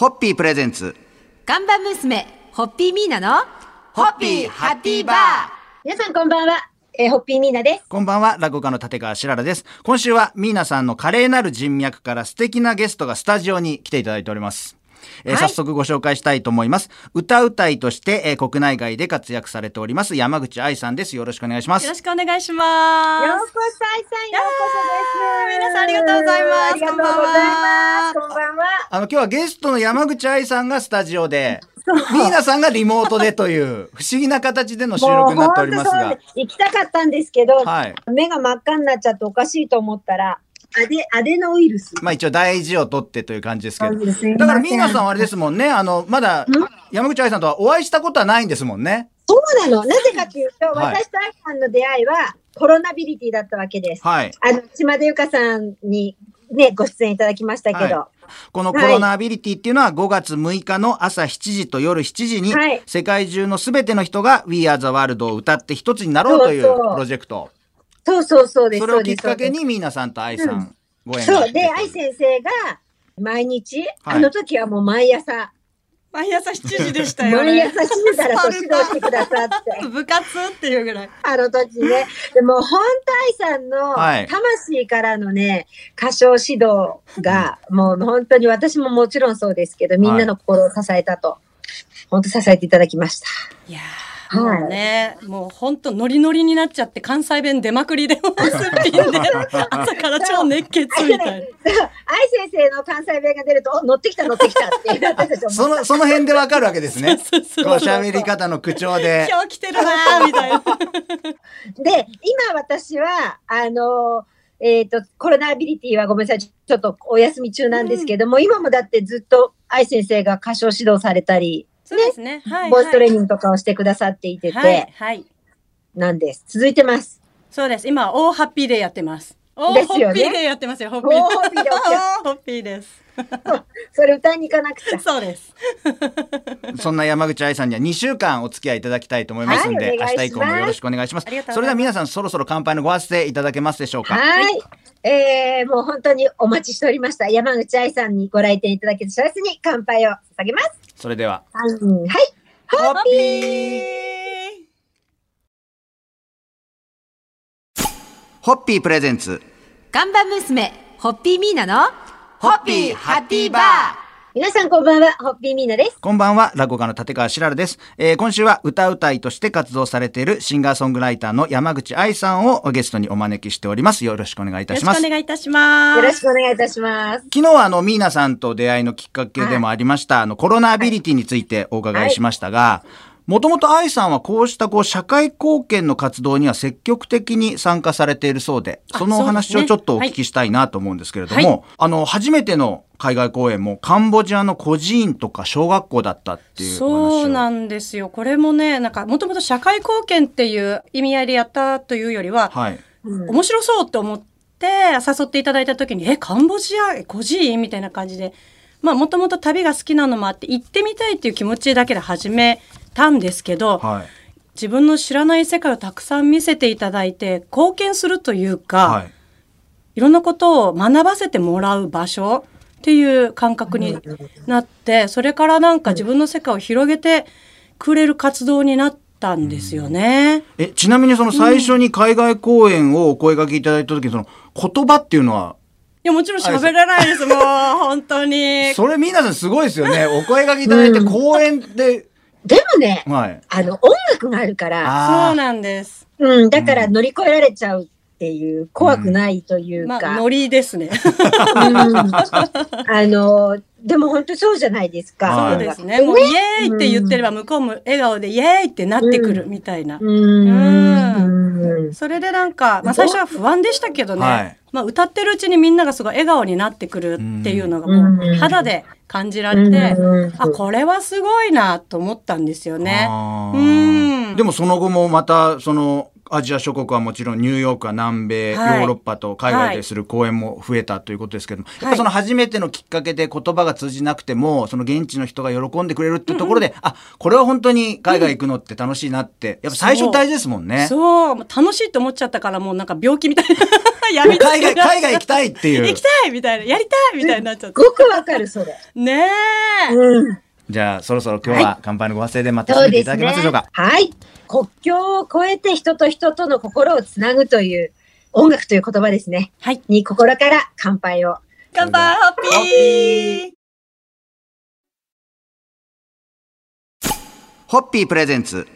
ホッピープレゼンツ。看板娘、ホッピーミーナの、ホッピーハッピーバー。皆さんこんばんは。えーホッピーミーナです。こんばんは、落語家の立川しららです。今週はミーナさんの華麗なる人脈から素敵なゲストがスタジオに来ていただいております。えーはい早速ご紹介したいと思います。歌うたいとして、えー国内外で活躍されております山口愛さんです。よろしくお願いしますよろ。しくお願いします。ようこそ、愛さん、ようこそです。皆さんありがとうございますありがとうございます。こんばんは。あの、今日はゲストの山口愛さんがスタジオで、ミーナさんがリモートでという不思議な形での収録になっておりますが。行きたかったんですけど、はい。目が真っ赤になっちゃっておかしいと思ったら、アデ、アデノウイルス。まあ一応大事を取ってという感じですけど。だからミーナさんはあれですもんね。あの、まだ山口愛さんとはお会いしたことはないんですもんね。そうなの。なぜかというと、はい私と愛さんの出会いはコロナビリティだったわけです。はい。あの、島田由香さんにね、ご出演いただきましたけど、はこのコロナビリティっていうのは5月6日の朝7時と夜7時にはい世界中のすべての人が We Are the World を歌って一つになろうというプロジェクト。そうそうそうです。それをきっかけにミーナさんと愛さんご縁があそう。で、愛先生が毎日、はいあの時はもう毎朝、毎朝7時でしたよね。毎朝7時からこう指導してくださって、部活っていうぐらい。あの時ね。でも本当愛さんのはい魂からのね、歌唱指導が、もう本当に私ももちろんそうですけど、みんなの心を支えたと。本当支えていただきました。いやー、はいもうね、もう本当ノリノリになっちゃって関西弁出まくりで、もうすっぴんで、朝から超熱血みたいな。愛先生の関西弁が出ると、お乗ってきた乗ってきたっていう私たちその、その辺でわかるわけですね。そうそうこう喋り方の口調で。今日来てるなーみたいな。で、今私は、あの、えっ、と、コロナビリティはごめんなさい、ちょっとお休み中なんですけども、今もだってずっと愛先生が歌唱指導されたり、そうですね。はい。ボイストレーニングとかをしてくださっていてて、はい。はい。なんです。続いてます。そうです。今、大ハッピーデーやってます。大ですよねホッピーデーやってますよ。ホッピー。大ホッピーデー大ホッピーです。それ歌いに行かなくちゃ。そうです。そんな山口愛さんには2週間お付き合いいただきたいと思いますんで、はいお明日以降もよろしくお願いしますそれでは皆さんそろそろ乾杯のご発声いただけますでしょうか？はい。えー、もう本当にお待ちしておりました。山口愛さんにご来店いただけた幸せに乾杯を捧げます。それでは。うん、はい。ホッピーホッピープレゼンツ。看板娘、ホッピーミーナの、ホッピーハッピーバー皆さんこんばんは、ホッピーミーナです。こんばんは、落語家の立川しららです。えー今週は歌うたいとして活動されているシンガーソングライターの山口愛さんをゲストにお招きしております。よろしくお願いいたよろしくします。お願いいたします。よろしくお願いいたします。昨日はあの、ミーナさんと出会いのきっかけでもありました、あの、コロナビリティについてお伺いしましたが、もともと愛さんはこうしたこう社会貢献の活動には積極的に参加されているそうで、あそのお話をちょっとお聞きしたいなと思うんですけれども、はいあの、初めての海外公演もカンボジアの孤児院とか小学校だったっていうお話を。そうなんですよ。これもね、なんか、もともと社会貢献っていう意味合いでやったというよりは、はい。うん面白そうって思って誘っていただいた時に、え、カンボジア、え孤児院みたいな感じで、まあ、もともと旅が好きなのもあって、行ってみたいっていう気持ちだけで始めたんですけど、はい。自分の知らない世界をたくさん見せていただいて、貢献するというか、はい。いろんなことを学ばせてもらう場所っていう感覚になって、それからなんか自分の世界を広げてくれる活動になったんですよね。え、ちなみにその最初に海外公演をお声掛けいただいた時にその言葉っていうのは、いや、もちろん喋れないです、もう、本当に。それ皆さんすごいですよね。お声掛けいただいて公演で、でもね、はい。あの、音楽があるから、あそうなんです。うん、だから乗り越えられちゃうっていう、怖くないというか、まあ、ノリですね。うんあの、でも本当そうじゃないですか。はいそうですね。もう、イエーイって言ってれば、向こうも笑顔で、イエーイってなってくるみたいな。うん。それでなんか、まあ、最初は不安でしたけどね、はい。まあ、歌ってるうちにみんながすごい笑顔になってくるっていうのがもう肌で感じられて、うん。あこれはすごいなと思ったんですよね。あうーん。でもその後もまた、その、アジア諸国はもちろんニューヨークは南米、はいヨーロッパと海外でする公演も増えたということですけども、やっぱその初めてのきっかけで言葉が通じなくてもその現地の人が喜んでくれるっていうところで、あこれは本当に海外行くのって楽しいなって、やっぱ最初大事ですもんね。そう、楽しいと思っちゃったからもうなんか病気みたいな。やめ海外海外行きたいっていう行きたいみたいな。やりたいみたいになっちゃっすごくわかる、それ。た。ねえ。うん。じゃあそろそろ今日は乾杯のご発声でまた締めていただ。けますでしょうか。はい。国境を越えて人と人との心をつなぐという音楽という言葉ですね。はい。に心から乾杯を。乾杯ハッピーホッピープレゼンツ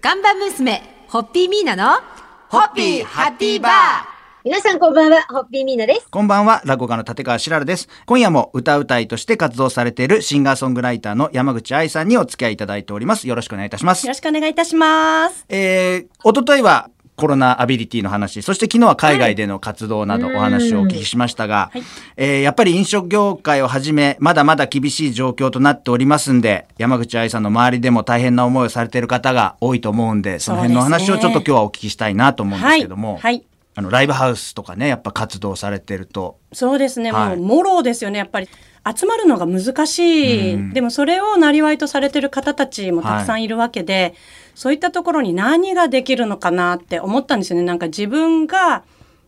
看板娘、ホッピーミーナの、ホッピーハッピーバー皆さんこんばんは、ホッピーミーナです。こんばんは、落語家の立川しららです。今夜も歌うたいとして活動されているシンガーソングライターの山口愛さんにお付き合いいただいております。よろしくお願いいたしますよ。ろしくお願いいたします。えー、おとといはコロナアビリティの話、そして昨日は海外での活動などお話をお聞きしましたが、はいえーやっぱり飲食業界をはじめ、まだまだ厳しい状況となっておりますんで、山口愛さんの周りでも大変な思いをされている方が多いと思うんで、その辺の話をちょっと今日はお聞きしたいなと思うんですけども、はい。はい。あの、ライブハウスとかね、やっぱ活動されてると、そうですね、はいもう、もろですよね、やっぱり。集まるのが難しい、うんでもそれをなりわいとされてる方たちもたくさんいるわけで、そういったところに何ができるのかなって思ったんですよね。なんか自分が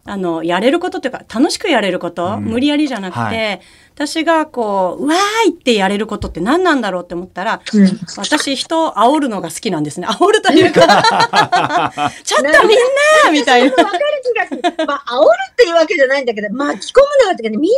あのやれることっていうか楽しくやれること、うん。無理やりじゃなくて、はい。私がこううわーいってやれることって何なんだろうって思ったら、うん。私人を煽るのが好きなんですね。煽るというか ちょっとみんなみたいな。わかる気がする。まあ、煽るっていうわけじゃないんだけど、巻き込むのはっていうかね、みん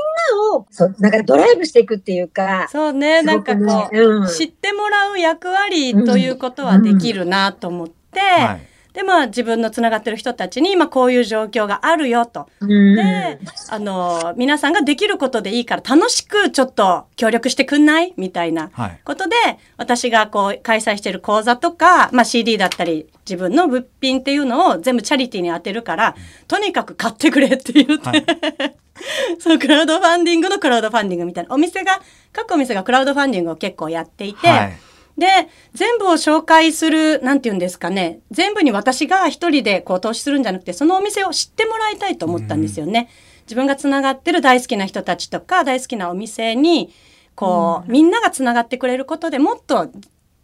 なを、そう、なんかドライブしていくっていうか、そうね、なんかこう、うん。知ってもらう役割ということはできるなと思って、はいでまあ自分のつながってる人たちに今こういう状況があるよと。うん。で、あの皆さんができることでいいから楽しくちょっと協力してくんない？みたいなはい。ことで私がこう開催している講座とか、まあ、CD だったり自分の物品っていうのを全部チャリティーに当てるから、とにかく買ってくれって言って、はい。そうクラウドファンディングのクラウドファンディングみたいな。お店が各お店がクラウドファンディングを結構やっていて、はいで全部を紹介するなんて言うんですかね。全部に私が一人でこう投資するんじゃなくてそのお店を知ってもらいたいと思ったんですよね。自分がつながってる大好きな人たちとか大好きなお店にこう、みんながつながってくれることでもっと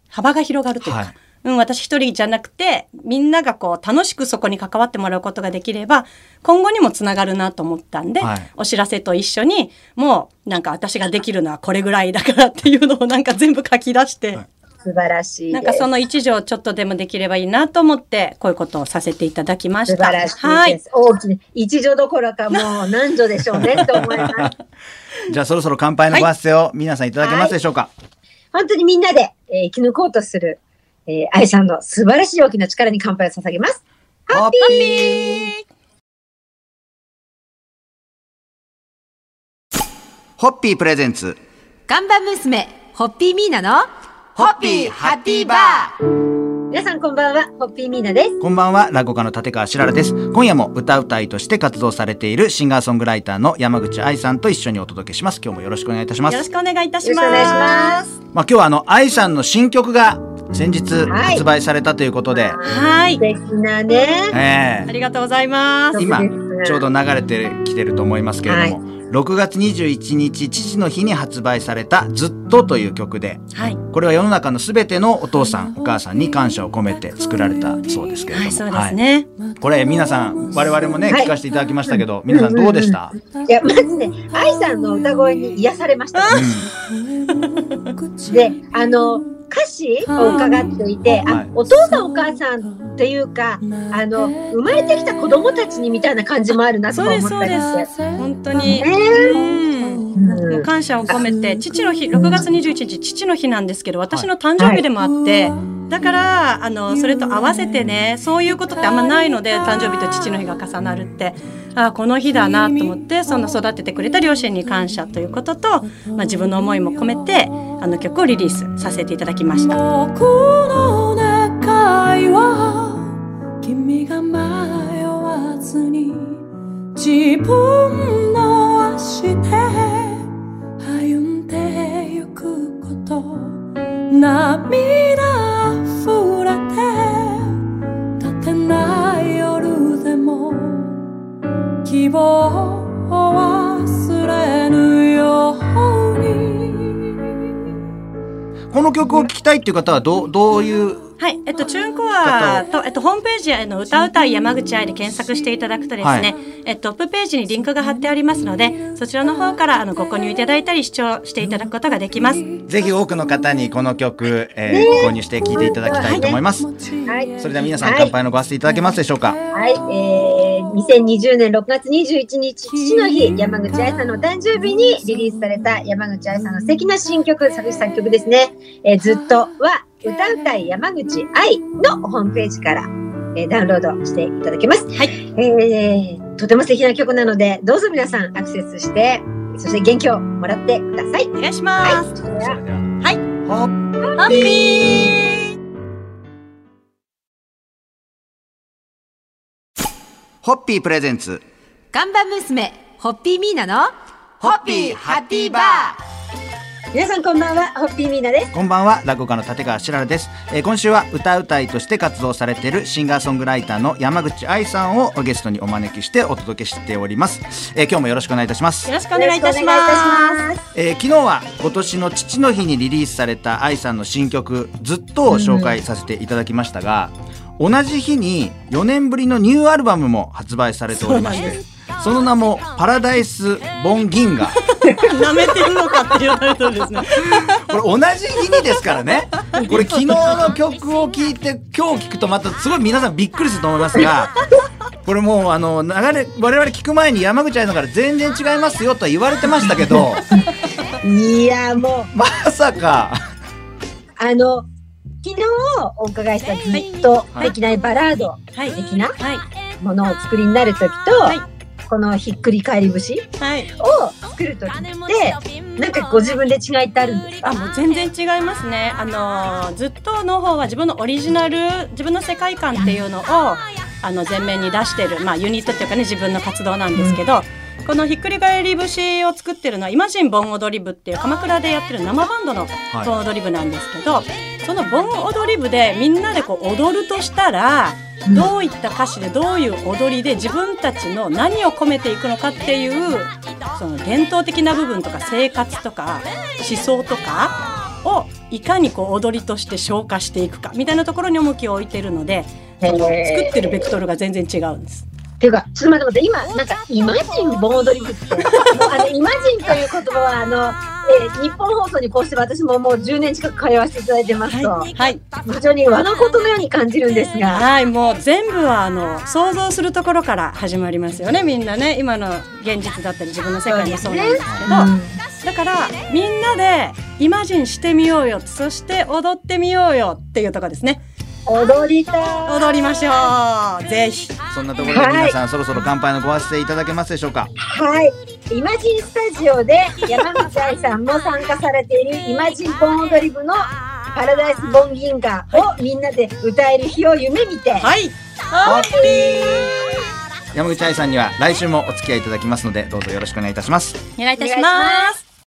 幅が広がるというか、はい。うん、私一人じゃなくてみんながこう楽しくそこに関わってもらうことができれば今後にもつながるなと思ったんで、はい。お知らせと一緒にもうなんか私ができるのはこれぐらいだからっていうのをなんか全部書き出して。はい素晴らしいです。なんかその一条ちょっとでもできればいいなと思ってこういうことをさせていただきました。素晴らしいはい。大きな、一女どころかもう何女でしょうねと思います。じゃあそろそろ乾杯のご発声を皆さんいただけますでしょうか？本当にみんなで、えー生き抜こうとする、えー、愛さんの素晴らしい大きな力に乾杯を捧げます。ホッピーホッピープレゼンツ看板娘、ホッピーミーナの、ホッピーハッピーバー皆さんこんばんは、ホッピーミーナです。こんばんは、落語家の立川しららです。今夜も歌うたいとして活動されているシンガーソングライターの山口愛さんと一緒にお届けします。今日もよろしくお願いいたします。よろしくお願いいたします。よろしくお願いします。まあ今日はあの愛さんの新曲が先日はい発売されたということで、はい素。敵なね。ええありがとうございます。今ちょうど流れてきてると思いますけれども、6月21日父の日に発売されたずっとという曲で、はい。これは世の中のすべてのお父さんお母さんに感謝を込めて作られたそうですけれども、はい、そうですね。はい。これ皆さん我々もね、はい。聞かせていただきましたけど皆さんどうでした、いや、まずね、愛さんの歌声に癒されました。で、あの、歌詞を伺っていて、はい。あ、お父さんお母さんっていうか、あの、生まれてきた子供たちにみたいな感じもあるなと思ったりして。す。本当に。ねうん。感謝を込めて、父の日、6月21日、父の日なんですけど、私の誕生日でもあって、だから、あの、それと合わせてね、そういうことってあんまないので、誕生日と父の日が重なるって、あこの日だなと思って、その育ててくれた両親に感謝ということと、まあ、自分の思いも込めて、あの曲をリリースさせていただきました。僕の願いは君が迷わずに自分の足で歩んでゆくこと涙曲を聴きたいっていう方はどうどういうはい、えっと、チューンコアと、えっと、ホームページへの歌うたい山口愛で検索していただくとですね、はいえっと、トップページにリンクが貼ってありますので、そちらの方からあのご購入いただいたり視聴していただくことができます。ぜひ多くの方にこの曲、えー購入して聴いていただきたいと思います。はい。それでは皆さんはい乾杯のごわせていただけますでしょうか？はい、えー、2020年6月21日、父の日、山口愛さんのお誕生日にリリースされた山口愛さんの素敵な新曲、作詞作曲ですね。えーずっとは歌うたい山口愛のホームページから、えーダウンロードしていただけます。はいえー、とても素敵な曲なので、どうぞ皆さんアクセスして、そして元気をもらってください。お願いしはい。ます。ははい。ホッハッピーホッピープレゼンツ。看板娘、ホッピーミーナの、ホッピーハッピーバー。皆さんこんばんは、ホッピーミーナです。こんばんは、落語家の立川しららです。えー今週は歌うたいとして活動されているシンガーソングライターの山口愛さんをゲストにお招きしてお届けしております。えー今日もよろしくお願いいたしますよ。ろしくお願いいたします。えー昨日は今年の父の日にリリースされた愛さんの新曲「ずっと」を紹介させていただきましたが、同じ日に4年ぶりのニューアルバムも発売されておりましてその名も「パラダイス・ボン・ギンガ」舐めてるのかっていうタイトルですね。これ同じ日にですからね。これ昨日の曲を聴いて今日聴くとまたすごい皆さんびっくりすると思いますがこれもうあの流れ我々聞く前に山口愛さんから全然違いますよとは言われてましたけどいや、もう、まさか。あの、昨日お伺いしたずっとできないバラードはい。的なはい。ものをお作りになるときと、はいこのひっくり返り節はい。を作るときって、なんかご自分で違いってあるんですか？あもう全然違いますね。あのーずっとの方は自分のオリジナル自分の世界観っていうのをあの前面に出してるまあユニットっていうかね自分の活動なんですけど。このひっくり返り節を作ってるのはイマジン盆踊り部っていう鎌倉でやってる生バンドのはい盆踊り部なんですけど、その盆踊り部でみんなでこう踊るとしたらどういった歌詞でどういう踊りで自分たちの何を込めていくのかっていうその伝統的な部分とか生活とか思想とかをいかにこう踊りとして消化していくかみたいなところに重きを置いてるので作ってるベクトルが全然違うんです。っていうか、ちょっと待って待って、今、なんか、イマジン盆踊り部あの、イマジンという言葉は、あの、えー日本放送にこうして私ももう10年近く通わせていただいてますと、はい、はい。非常に和のことのように感じるんですが、はい、もう全部はあの想像するところから始まりますよねみんなね。今の現実だったり自分の世界もそうなんですけど、だからみんなでイマジンしてみようよ。そして踊ってみようよっていうところですね踊りたい。踊りましょう。ぜひ。そんなところで皆さん、そろそろ乾杯のごわせていただけますでしょうか？はい。イマジンスタジオで山口愛さんも参加されているイマジン盆踊り部のパラダイスボン銀河をみんなで歌える日を夢見て、はい。ホッピー。山口愛さんには来週もお付き合いいただきますのでどうぞよろしくお願いいたします。お願いいたします